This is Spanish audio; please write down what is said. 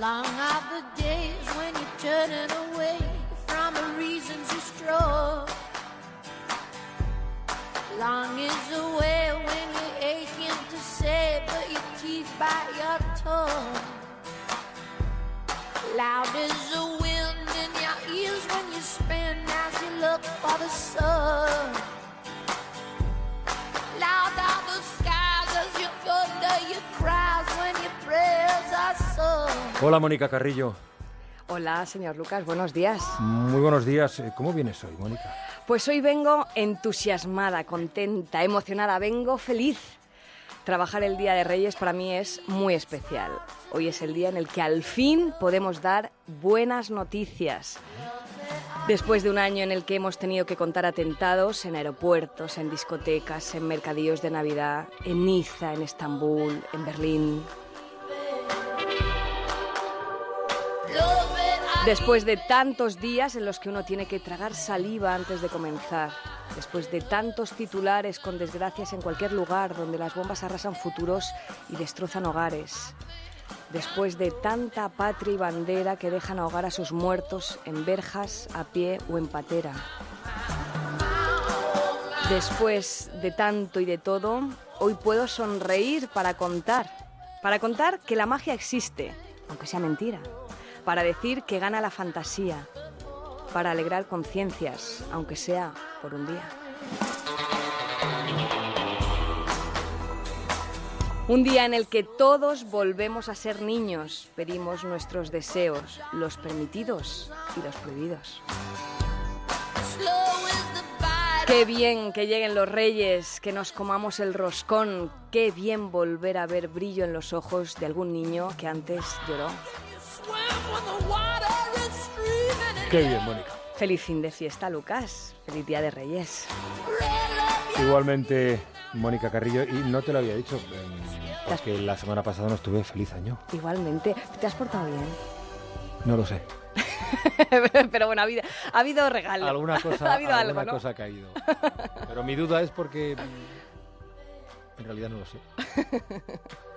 Long are the days when you're turning away from the reasons you strove. Long is the way when you're aching to say, but your teeth bite your tongue. Loud is the wind in your ears when you spin as you look for the sun. Hola, Mónica Carrillo. Hola, señor Lucas, buenos días. Muy buenos días. Eh, ¿Cómo vienes hoy, Mónica? Pues hoy vengo entusiasmada, contenta, emocionada, vengo feliz. Trabajar el Día de Reyes para mí es muy especial. Hoy es el día en el que al fin podemos dar buenas noticias. Después de un año en el que hemos tenido que contar atentados en aeropuertos, en discotecas, en mercadillos de Navidad, en Niza, en Estambul, en Berlín, Después de tantos días en los que uno tiene que tragar saliva antes de comenzar, después de tantos titulares con desgracias en cualquier lugar donde las bombas arrasan futuros y destrozan hogares, después de tanta patria y bandera que dejan ahogar a sus muertos en verjas, a pie o en patera. Después de tanto y de todo, hoy puedo sonreír para contar, para contar que la magia existe, aunque sea mentira para decir que gana la fantasía, para alegrar conciencias, aunque sea por un día. Un día en el que todos volvemos a ser niños, pedimos nuestros deseos, los permitidos y los prohibidos. Qué bien que lleguen los reyes, que nos comamos el roscón, qué bien volver a ver brillo en los ojos de algún niño que antes lloró. Qué bien, Mónica. Feliz fin de fiesta, Lucas. Feliz día de Reyes. Igualmente, Mónica Carrillo, y no te lo había dicho, em, porque la semana pasada no estuve feliz año. Igualmente. ¿Te has portado bien? No lo sé. Pero bueno, ha habido, ha habido regalo. Alguna cosa, ha habido alguna algo, ¿no? cosa ha caído. Pero mi duda es porque en realidad no lo sé.